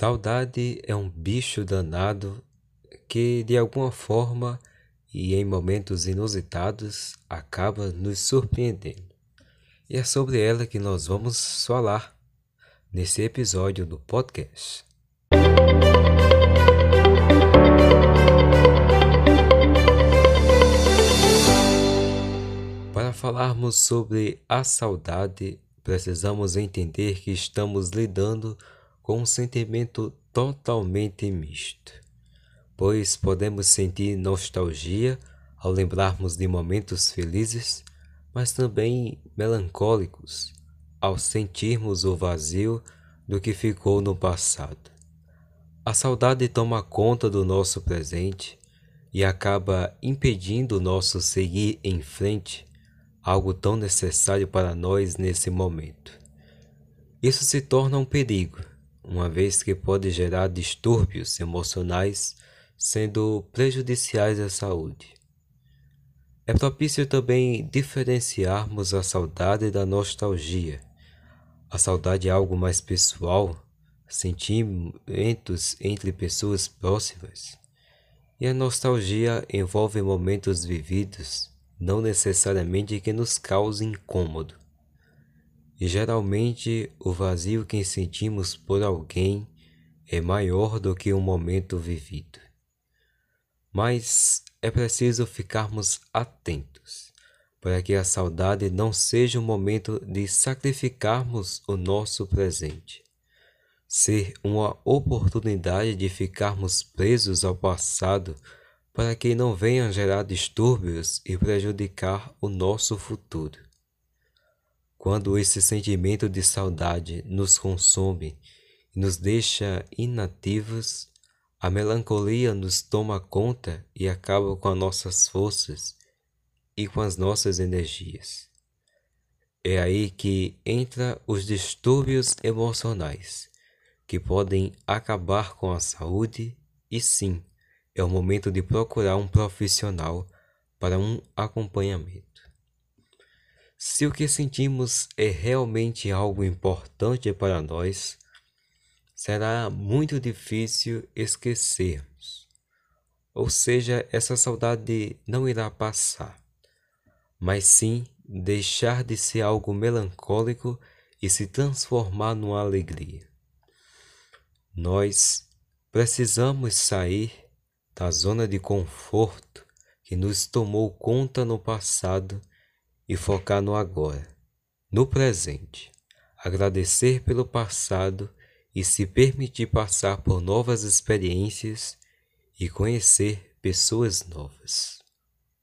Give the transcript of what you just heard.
Saudade é um bicho danado que, de alguma forma e em momentos inusitados, acaba nos surpreendendo. E é sobre ela que nós vamos falar nesse episódio do podcast. Para falarmos sobre a saudade, precisamos entender que estamos lidando com um sentimento totalmente misto, pois podemos sentir nostalgia ao lembrarmos de momentos felizes, mas também melancólicos ao sentirmos o vazio do que ficou no passado. A saudade toma conta do nosso presente e acaba impedindo o nosso seguir em frente, algo tão necessário para nós nesse momento. Isso se torna um perigo, uma vez que pode gerar distúrbios emocionais, sendo prejudiciais à saúde. É propício também diferenciarmos a saudade da nostalgia. A saudade é algo mais pessoal, sentimentos entre pessoas próximas. E a nostalgia envolve momentos vividos, não necessariamente que nos causem incômodo. E geralmente o vazio que sentimos por alguém é maior do que o momento vivido. Mas é preciso ficarmos atentos para que a saudade não seja o momento de sacrificarmos o nosso presente, ser uma oportunidade de ficarmos presos ao passado para que não venham gerar distúrbios e prejudicar o nosso futuro. Quando esse sentimento de saudade nos consome e nos deixa inativos, a melancolia nos toma conta e acaba com as nossas forças e com as nossas energias. É aí que entra os distúrbios emocionais, que podem acabar com a saúde e sim, é o momento de procurar um profissional para um acompanhamento. Se o que sentimos é realmente algo importante para nós, será muito difícil esquecermos. Ou seja, essa saudade não irá passar, mas sim deixar de ser algo melancólico e se transformar numa alegria. Nós precisamos sair da zona de conforto que nos tomou conta no passado e focar no agora, no presente, agradecer pelo passado e se permitir passar por novas experiências e conhecer pessoas novas.